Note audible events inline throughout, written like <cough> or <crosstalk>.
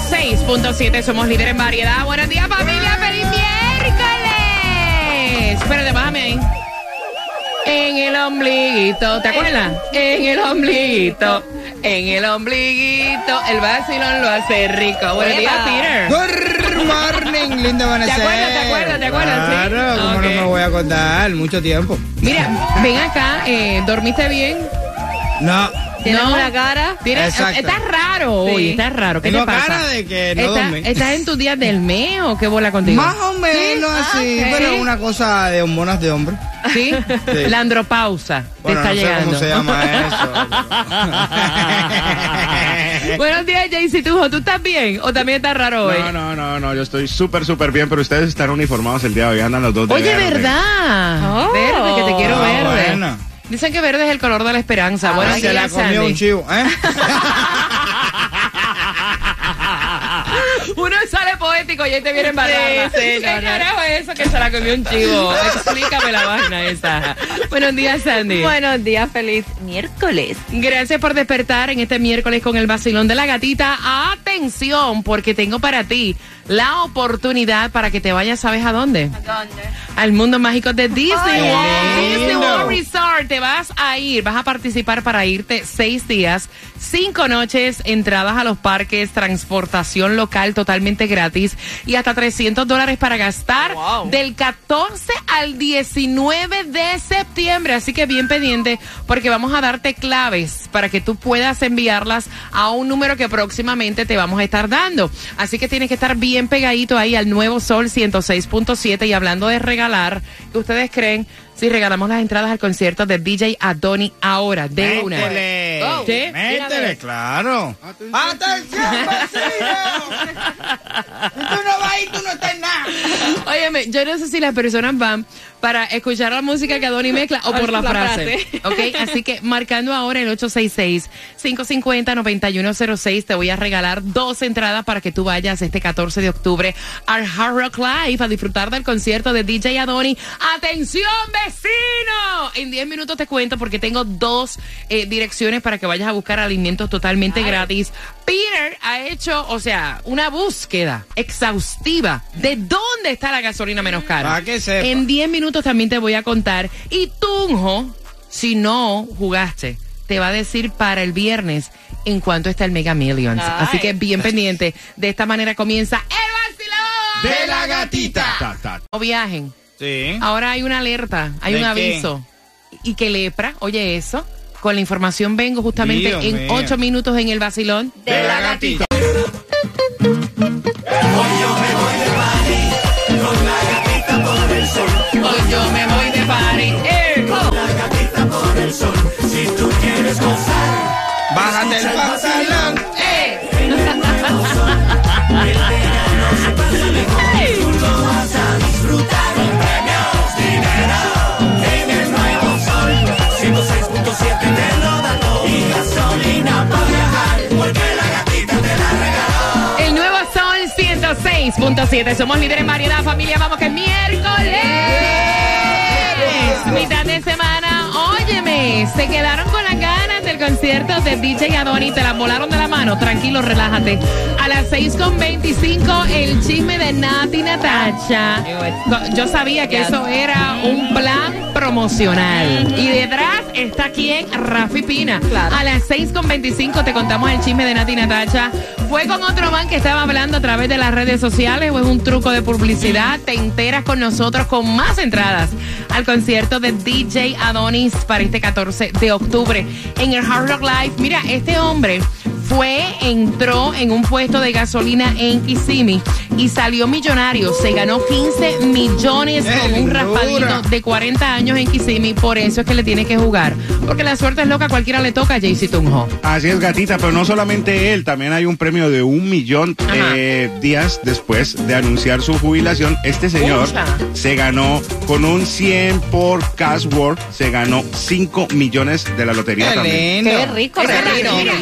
106.7. Somos líderes en variedad. Buenos días, familia. ¡Feliz miércoles! Espérate, bájame ahí. En el ombliguito. ¿Te acuerdas? En el ombliguito. En el ombliguito. El vacilón lo hace rico. Buenos días, Peter. Good morning, linda ¿Te amanecer. acuerdas? ¿Te acuerdas? ¿Te acuerdas? Sí. Claro, ¿cómo Ok. no me voy a acordar? Mucho tiempo. Mira, ven acá. eh, ¿Dormiste bien? No, Tienes No. una cara. ¿Tienes- Exacto. Estás raro hoy, estás raro. ¿Qué Tengo te pasa? cara de que no ¿Estás, dormí. ¿Estás en tus días del mes o qué bola contigo? más o menos así, ok. pero una cosa de hormonas de hombre. ¿Sí? Sí. La andropausa Bueno, te está no sé llegando. cómo se llama eso. <laughs> Buenos días, Jaycee Tujo. ¿Tú estás bien o también estás raro hoy? No, no, no, no, yo estoy súper, súper bien, pero ustedes están uniformados el día de hoy, andan los dos de Oye, verde. ¿verdad? Oh. Verde, que te quiero Ah, verde. bueno. Dicen que verde es el color de la esperanza. Buenos se la comió un chivo, ¿eh? <laughs> Uno sale poético y ahí te viene embarrada. Sí, sí, ¿Qué carajo es eso que se la comió un chivo? <laughs> Explícame la vaina esa. Buenos días, Sandy. Buenos días, feliz miércoles. Gracias por despertar en este miércoles con el vacilón de la gatita. Atención, porque tengo para ti la oportunidad para que te vayas, ¿sabes a dónde? ¿Dónde? Al mundo mágico de Disney qué Disney. World Resort. Te vas a ir, vas a participar para irte seis días, cinco noches, entradas a los parques, transportación local totalmente gratis y hasta 300 dólares para gastar Wow. del 14 al 19 de septiembre. Así que bien pendiente porque vamos a darte claves para que tú puedas enviarlas a un número que próximamente te vamos a estar dando. Así que tienes que estar bien pegadito ahí al nuevo Sol 106.7 y hablando de regalar, ¿qué ustedes creen si regalamos las entradas al concierto de DJ Adoni ahora? De una. Go. ¿Sí? Métele, claro. ¡Atención, vecino! <laughs> Tú no vas ahí, tú no estás en nada. Óyeme, yo no sé si las personas van para escuchar la música que Adoni mezcla o por la, La frase. <laughs> así que marcando ahora el 866-550-9106, te voy a regalar dos entradas para que tú vayas este 14 de octubre al Hard Rock Live a disfrutar del concierto de DJ Adoni. ¡Atención, vecino! En 10 minutos te cuento porque tengo dos eh, direcciones para que vayas a buscar alimentos totalmente gratis. Peter ha hecho, o sea, una búsqueda exhaustiva de dónde está la gasolina menos cara. Pa' que sepa. En 10 minutos también te voy a contar. Y Tunjo, si no jugaste, te va a decir para el viernes en cuánto está el Mega Millions. Ay. Así que bien pendiente. De esta manera comienza el vacilón De la gatita. Ta, ta. No viajen. Sí. Ahora hay una alerta, hay ¿De un qué? aviso. Y que lepra, oye eso. Con la información vengo justamente Dios en mío. ocho minutos en el vacilón. De la gatita. Hoy Bájate el. Eh. Nuevo Sol 106.7. Somos líderes en variedad, familia. Vamos que es miércoles. Mitad de semana. Óyeme, se quedaron con del concierto de DJ Adoni. Te la volaron de la mano. Tranquilo, relájate. A las 6.25, el chisme de Nati Natacha. Yo sabía que eso era un plan promocional. Y detrás está quien, Rafi Pina. A las 6.25 te contamos el chisme de Nati Natacha. ¿Fue con otro man que estaba hablando a través de las redes sociales o es un truco de publicidad? Te enteras con nosotros con más entradas al concierto de DJ Adonis para este 14 de octubre en el Hard Rock Live. Mira, este hombre fue, entró en un puesto de gasolina en Kissimmee y salió millonario. Se ganó 15 millones con un raspadito de 40 años en Kissimmee. Por eso es que le tiene que jugar. Porque la suerte es loca, cualquiera le toca a Jaycee Tunjo. Así es, gatita, pero no solamente él, también hay un premio de un millón eh, días después de anunciar su jubilación. Este señor Pucha. se ganó con un 100 por cash work, se ganó 5 millones de la lotería Qué también. lindo. Qué rico Esa, retiro. mira,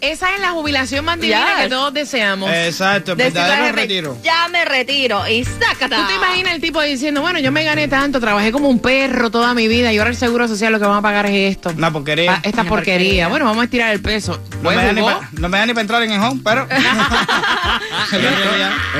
esa- es la jubilación más divina Yes. que todos deseamos. Exacto, el Jefe, retiro. Ya me retiro y sácata. ¿Tú te imaginas el tipo diciendo, bueno, yo me gané tanto, trabajé como un perro toda mi vida y ahora el seguro social lo que van a pagar es esto? Una porquería. Ah, esta Una porquería. porquería. Bueno, vamos a estirar el peso. No me, da ni pa- no me da ni para entrar en el home, pero. <laughs>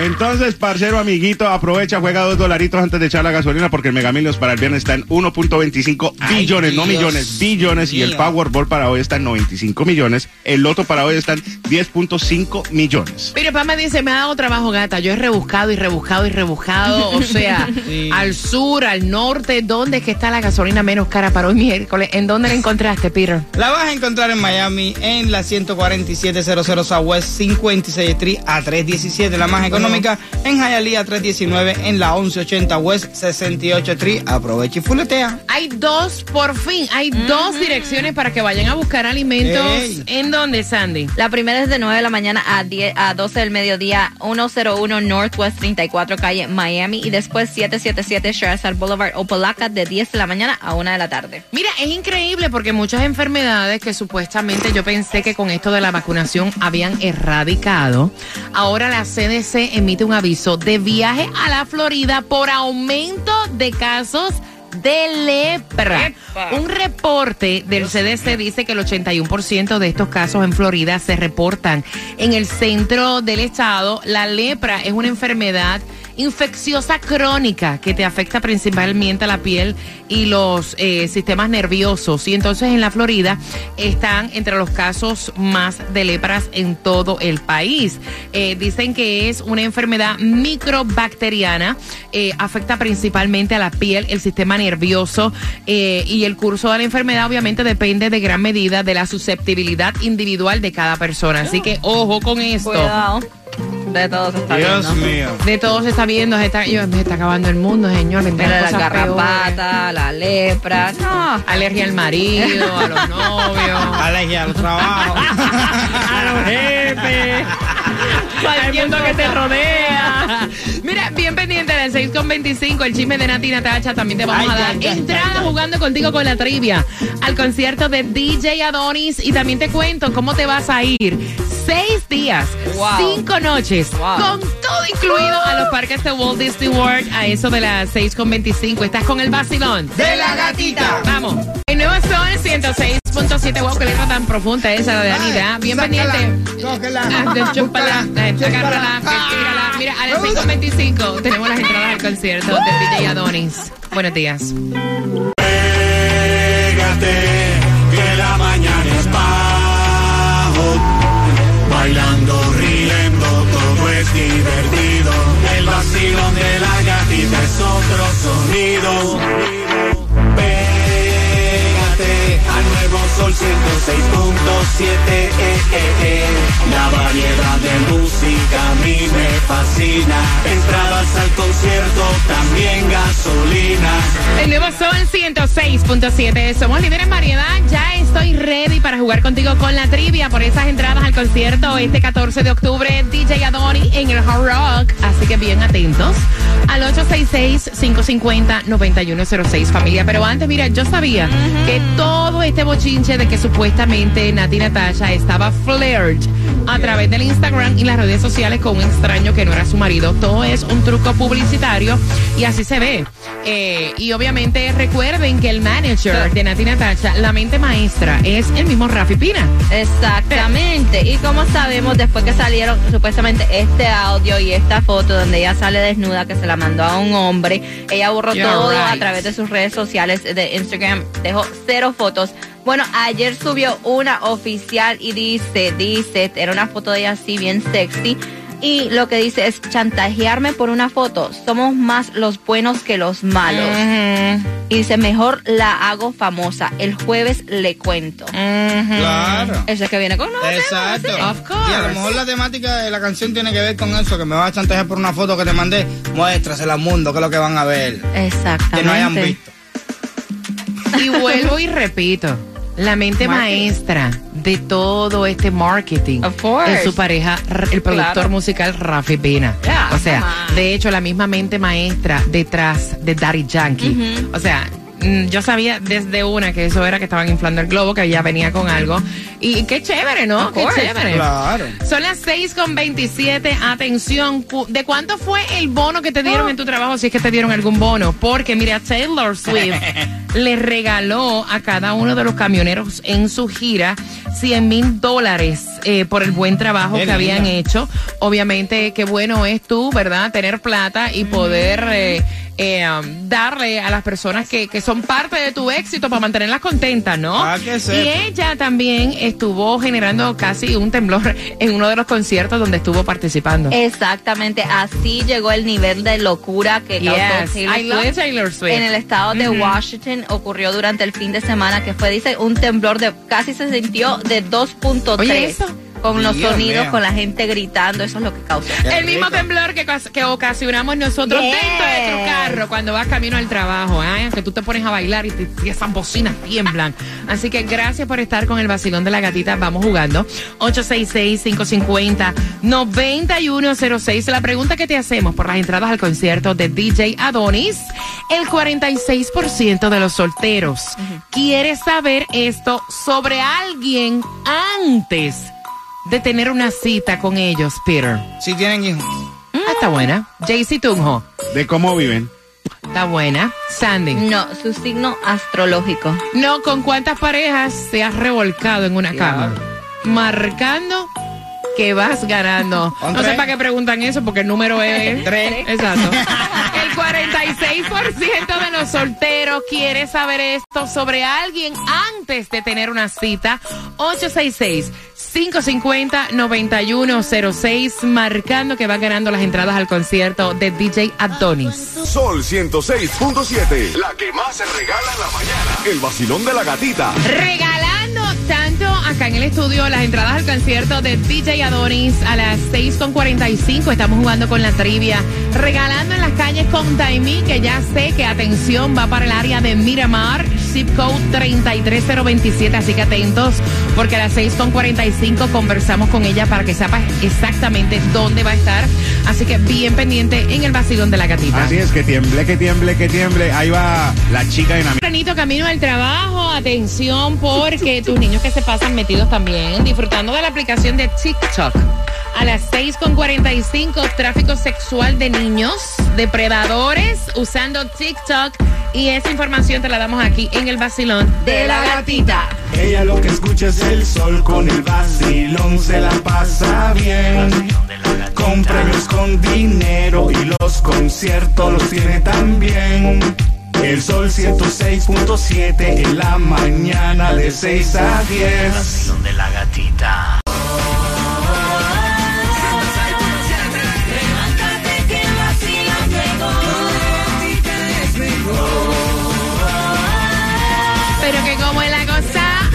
Entonces, parcero amiguito, aprovecha, juega dos dolaritos antes de echar la gasolina porque el Megamilios para el viernes está en 1.25 Ay, billones, no millones, billones. Y el. Powerball para hoy está en 95 millones. El Loto para hoy está en 10.5 millones. Mire, papá me dice, me ha dado trabajo, gata. Yo he rebuscado y rebuscado y rebuscado. O <laughs> sea, Sí. al sur, al norte, ¿dónde es que está la gasolina menos cara para hoy miércoles? ¿En dónde la encontraste, Peter? La vas a encontrar en Miami en la 14700 Southwest 56 Street a 317, la más económica. En Hialeah 319 en la 1180 West 68 Street. Aprovecha y fuletea. Hay dos, por fin, hay dos direcciones para que vayan a buscar alimentos. Ey. ¿En dónde, Sandy? La primera es de 9 de la mañana a, 10, a 12 del mediodía, 101 Northwest 34 calle Miami y después 777 Sherazard Boulevard Opalaca de 10 de la mañana a 1 de la tarde. Mira, es increíble porque muchas enfermedades que supuestamente yo pensé que con esto de la vacunación habían erradicado, ahora la CDC emite un aviso de viaje a la Florida por aumento de casos de lepra. Epa. Un reporte del CDC dice que el 81% de estos casos en Florida se reportan en el centro del estado. La lepra es una enfermedad infecciosa crónica que te afecta principalmente a la piel y los eh, sistemas nerviosos. Y entonces en la Florida están entre los casos más de lepras en todo el país. Eh, dicen que es una enfermedad microbacteriana, eh, afecta principalmente a la piel, el sistema nervioso y el curso de la enfermedad obviamente depende de gran medida de la susceptibilidad individual de cada persona. Así que ojo con esto. De todo se está Dios viendo. mío. De todo se está viendo, se está, yo, se está acabando el mundo, señor. Mira la garrapata, la lepra. No. Alergia al marido, a los novios, <laughs> Alergia al trabajo. <laughs> a los jefes, al mundo que te rodea. Mira, bien pendiente del 6.25, el chisme de Nati Natacha. También te vamos Ay, a dar ay, entrada ay, ay. jugando contigo con la trivia al concierto de DJ Adonis. Y también te cuento cómo te vas a ir. Seis días, Wow. cinco noches, Wow. con todo incluido a los parques de Walt Disney World a eso de las 6.25. Estás con el vacilón. De la gatita. Vamos. El nuevo Sol 106.7. Wow, qué letra tan profunda esa de Anita. Bien Sácala, pendiente. cógela, chúpala, agárrala. Mira, a las 6.25 tenemos las entradas al concierto de DJ Adonis. Buenos días. Pégate, 106.7. Eh, eh, eh. La variedad de música a mí me fascina. Entradas al concierto, también gasolina. El nuevo Sol 106.7. Somos líderes en variedad. Ya estoy ready para jugar contigo con la trivia por esas entradas al concierto este 14 de octubre. DJ Adoni en el Hard Rock. Que bien atentos al 866-550-9106, familia. Pero antes, mira, yo sabía que todo este bochinche de que supuestamente Nati Natasha estaba flirt a través del Instagram y las redes sociales con un extraño que no era su marido. Todo es un truco publicitario y así se ve. Eh, y obviamente recuerden que el manager de Nati Natasha, la mente maestra, es el mismo Rafi Pina. Exactamente. Y como sabemos, después que salieron supuestamente este audio y esta foto donde ella sale desnuda que se la mandó a un hombre, ella borró You're todo a través de sus redes sociales de Instagram, dejó cero fotos. Bueno, ayer subió una oficial y dice, dice, era una foto de ella así bien sexy. Y lo que dice es chantajearme por una foto. Somos más los buenos que los malos. Y dice, mejor la hago famosa. El jueves le cuento. Claro. Ese que viene con nosotros. Exacto. Of course. Y a lo mejor la temática de la canción tiene que ver con eso, que me vas a chantajear por una foto que te mandé. Muéstrasela al mundo, que es lo que van a ver. Exactamente. Que no hayan visto. Y vuelvo y repito, la mente Marketing. maestra de todo este marketing Of course. es su pareja, el productor Claro. musical Rafi Pina. Yeah, o sea, de hecho, la misma mente maestra detrás de Daddy Yankee. O sea, yo sabía desde una que eso era que estaban inflando el globo, que ella venía con algo. Y qué chévere, ¿no? Of Qué course. chévere. Claro. Son las 6 con 27. Atención, ¿de cuánto fue el bono que te dieron en tu trabajo? Si es que te dieron algún bono. Porque, mira, Taylor Swift <laughs> le regaló a cada uno de los camioneros en su gira 100 mil dólares eh, por el buen trabajo Qué que habían hecho. Obviamente, qué bueno es tú, ¿verdad? Tener plata y poder eh, eh, um, darle a las personas que, que son parte de tu éxito para mantenerlas contentas, ¿no? Ah, que y ella también estuvo generando casi un temblor <laughs> en uno de los conciertos donde estuvo participando. Exactamente, así llegó el nivel de locura que causó Yes, Taylor I love Swift. Taylor Swift. En el estado de Washington ocurrió durante el fin de semana que fue, dice, un temblor de casi se sintió de 2.3. Oye, eso. Con los sonidos, mío. con la gente gritando, eso es lo que causó. Qué el mismo temblor que, que ocasionamos nosotros Yes. dentro de cuando vas camino al trabajo, ¿eh? que tú te pones a bailar y, te- y esas bocinas tiemblan. Así que gracias por estar con el vacilón de la gatita. Vamos jugando. 866-550-9106. La pregunta que te hacemos por las entradas al concierto de DJ Adonis, el 46% de los solteros quiere saber esto sobre alguien antes de tener una cita con ellos, Peter. Si tienen hijos. Ah, está buena. Jaycee Tunjo. De cómo viven. Está buena. Sandy. No, su signo astrológico. No, ¿con cuántas parejas se has revolcado en una cama? Marcando que vas ganando. <laughs> ¿Con No sé para qué preguntan eso, porque el número es... <laughs> Tres. Exacto. <laughs> El 46% de los solteros quiere saber esto sobre alguien antes de tener una cita. 866-550-9106, marcando que va ganando las entradas al concierto de DJ Adonis. Sol 106.7. La que más se regala en la mañana. El vacilón de la gatita. Regalando tanto acá en el estudio las entradas al concierto de DJ Adonis a las 6.45. Estamos jugando con la trivia. Regalando en las calles con Taimí, que ya sé que atención va para el área de Miramar, zip code 33027. Así que atentos, porque a las 6.45 conversamos con ella para que sepas exactamente dónde va a estar. Así que bien pendiente en el vacilón de la gatita. Así es, que tiemble, que tiemble, que tiemble. Ahí va la chica dinamita. Tempranito camino al trabajo, atención porque tus niños que se pasan metidos también, disfrutando de la aplicación de TikTok. A las 6.45, tráfico sexual de niños, depredadores usando TikTok. Y esa información te la damos aquí en el vacilón De la gatita. Ella lo que escucha es el sol con el vacilón, se la pasa bien. Con premios, con dinero y los conciertos los tiene también. El sol 106.7 en la mañana de 6 a 10. Donde la gatita. Pero que como es la cosa.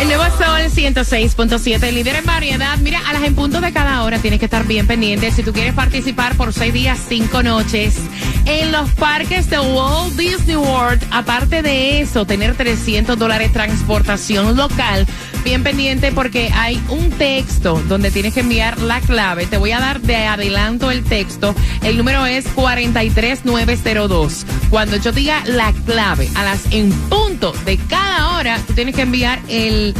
El nuevo Sol 106.7, líder en variedad. Mira, a las en punto de cada hora tienes que estar bien pendiente. Si tú quieres participar por seis días, cinco noches en los parques de Walt Disney World, aparte de eso, tener 300 dólares transportación local. Bien pendiente porque hay un texto donde tienes que enviar la clave. Te voy a dar de adelanto el texto. El número es 43902. Cuando yo diga la clave a las en punto de cada hora, tú tienes que enviar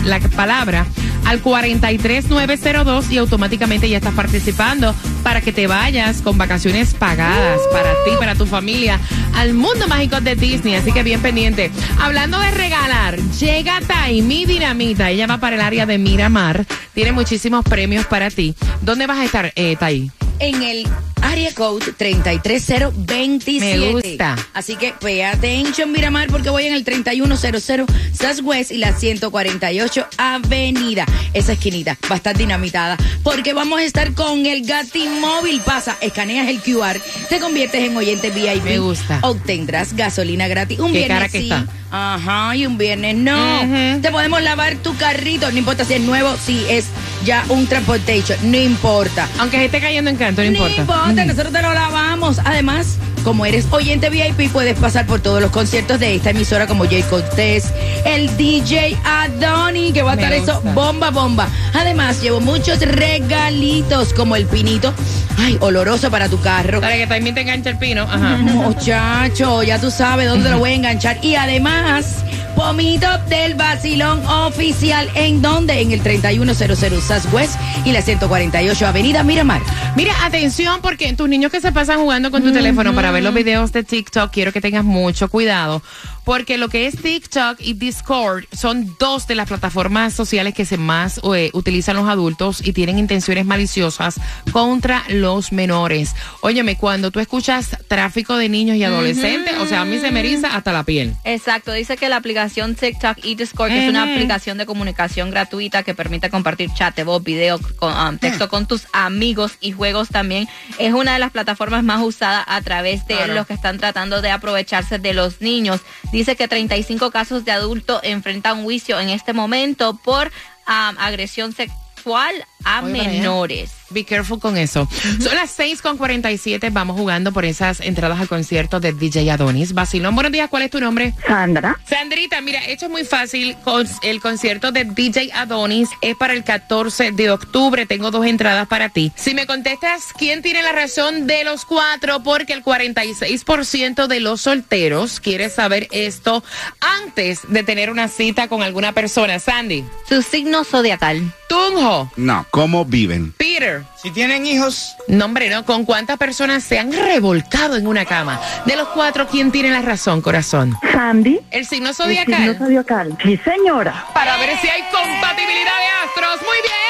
la palabra al 43902 y automáticamente ya estás participando para que te vayas con vacaciones pagadas para ti, para tu familia, al mundo mágico de Disney. Así que bien pendiente. Hablando de regalar, llega Taimi Dinamita. Ella va para el área de Miramar. Tiene muchísimos premios para ti. ¿Dónde vas a estar, eh, Tai? En el área code 33027. Me gusta. Así que pay attention, Miramar, porque voy en el 3100 Southwest y la 148 Avenida. Esa esquinita va a estar dinamitada porque vamos a estar con el Gatimóvil. Pasa, escaneas el QR, te conviertes en oyente VIP. Me gusta. Obtendrás gasolina gratis. Un Qué viernes cara que sí. está. Ajá, y un viernes no. Te podemos lavar tu carrito, no importa si es nuevo, si es ya un transportation, no importa. Aunque se esté cayendo en canto, no importa. No importa, nosotros te lo lavamos. Además, como eres oyente VIP, puedes pasar por todos los conciertos de esta emisora como Jay Cortés, el DJ Adoni, que va a Me estar eso bomba, bomba. Además, llevo muchos regalitos como el pinito, ay, oloroso para tu carro. Para que también te enganche el pino. Ajá. Muchacho, ya tú sabes dónde lo voy a enganchar. Y además, pomito del vacilón oficial. ¿En dónde? En el 3100 Southwest y la 148 Avenida Miramar. Mira, atención, porque tus niños que se pasan jugando con tu teléfono para ver los videos de TikTok, quiero que tengas mucho cuidado. Porque lo que es TikTok y Discord son dos de las plataformas sociales que se más eh, utilizan los adultos y tienen intenciones maliciosas contra los menores. Óyeme, cuando tú escuchas tráfico de niños y adolescentes, o sea, a mí se me eriza hasta la piel. Exacto, dice que la aplicación TikTok y Discord que es una aplicación de comunicación gratuita que permite compartir chat voz, video, con, um, texto con tus amigos y juegos también. Es una de las plataformas más usadas a través de Claro. los que están tratando de aprovecharse de los niños. Dice que 35 casos de adultos enfrentan juicio en este momento por um, agresión sexual a menores. Be careful con eso. Son las 6 con 47. Vamos jugando por esas entradas al concierto de DJ Adonis. Basilón, buenos días. ¿Cuál es tu nombre? Sandra, Sandrita, mira, esto es muy fácil. El concierto de DJ Adonis es para el 14 de octubre. Tengo dos entradas para ti. Si me contestas quién tiene la razón de los cuatro, porque el 46% de los solteros quiere saber esto antes de tener una cita con alguna persona. Sandy, Su signo zodiacal. Tunjo, No, ¿cómo viven? Peter. Si tienen hijos, No, hombre, ¿no? ¿Con cuántas personas se han revolcado en una cama? De los cuatro, ¿quién tiene la razón, corazón? Sandy, El signo el signo zodiacal. zodiacal. Sí, señora. Para ver si hay compatibilidad de astros. ¡Muy bien!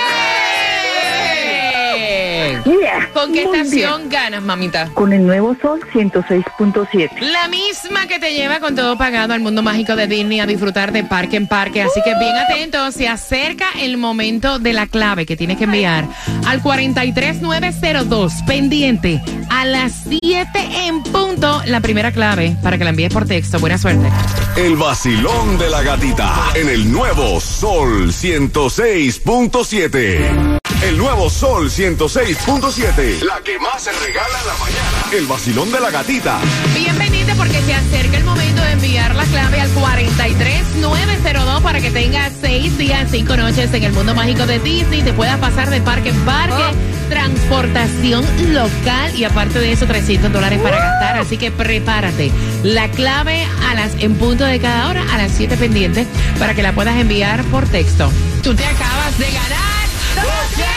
Yeah, ¿Con qué estación ganas, mamita? Con el nuevo sol 106.7. La misma que te lleva con todo pagado al mundo mágico de Disney a disfrutar de parque en parque. Así que bien atento, se acerca el momento de la clave que tienes que enviar al 43902. Pendiente a las 7 en punto. La primera clave para que la envíes por texto. Buena suerte. El vacilón de la gatita en el nuevo Sol 106.7. El nuevo Sol 106.7. La que más se regala en la mañana. El vacilón de la gatita. Bienvenida porque se acerca el momento de enviar la clave al 43902 para que tengas seis días, cinco noches en el mundo mágico de Disney. Te puedas pasar de parque en parque, transportación local y aparte de eso 300 dólares para gastar. Así que prepárate. La clave a las en punto de cada hora a las 7 pendientes para que la puedas enviar por texto. Tú te acabas de ganar 250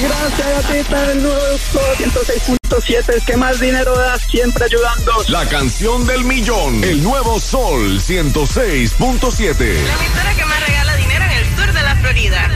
Gracias, gatita del nuevo Sol 106.7, el que más dinero da, siempre ayudando. La canción del millón. El nuevo Sol 106.7. La emisora que más regala dinero en el sur de la Florida.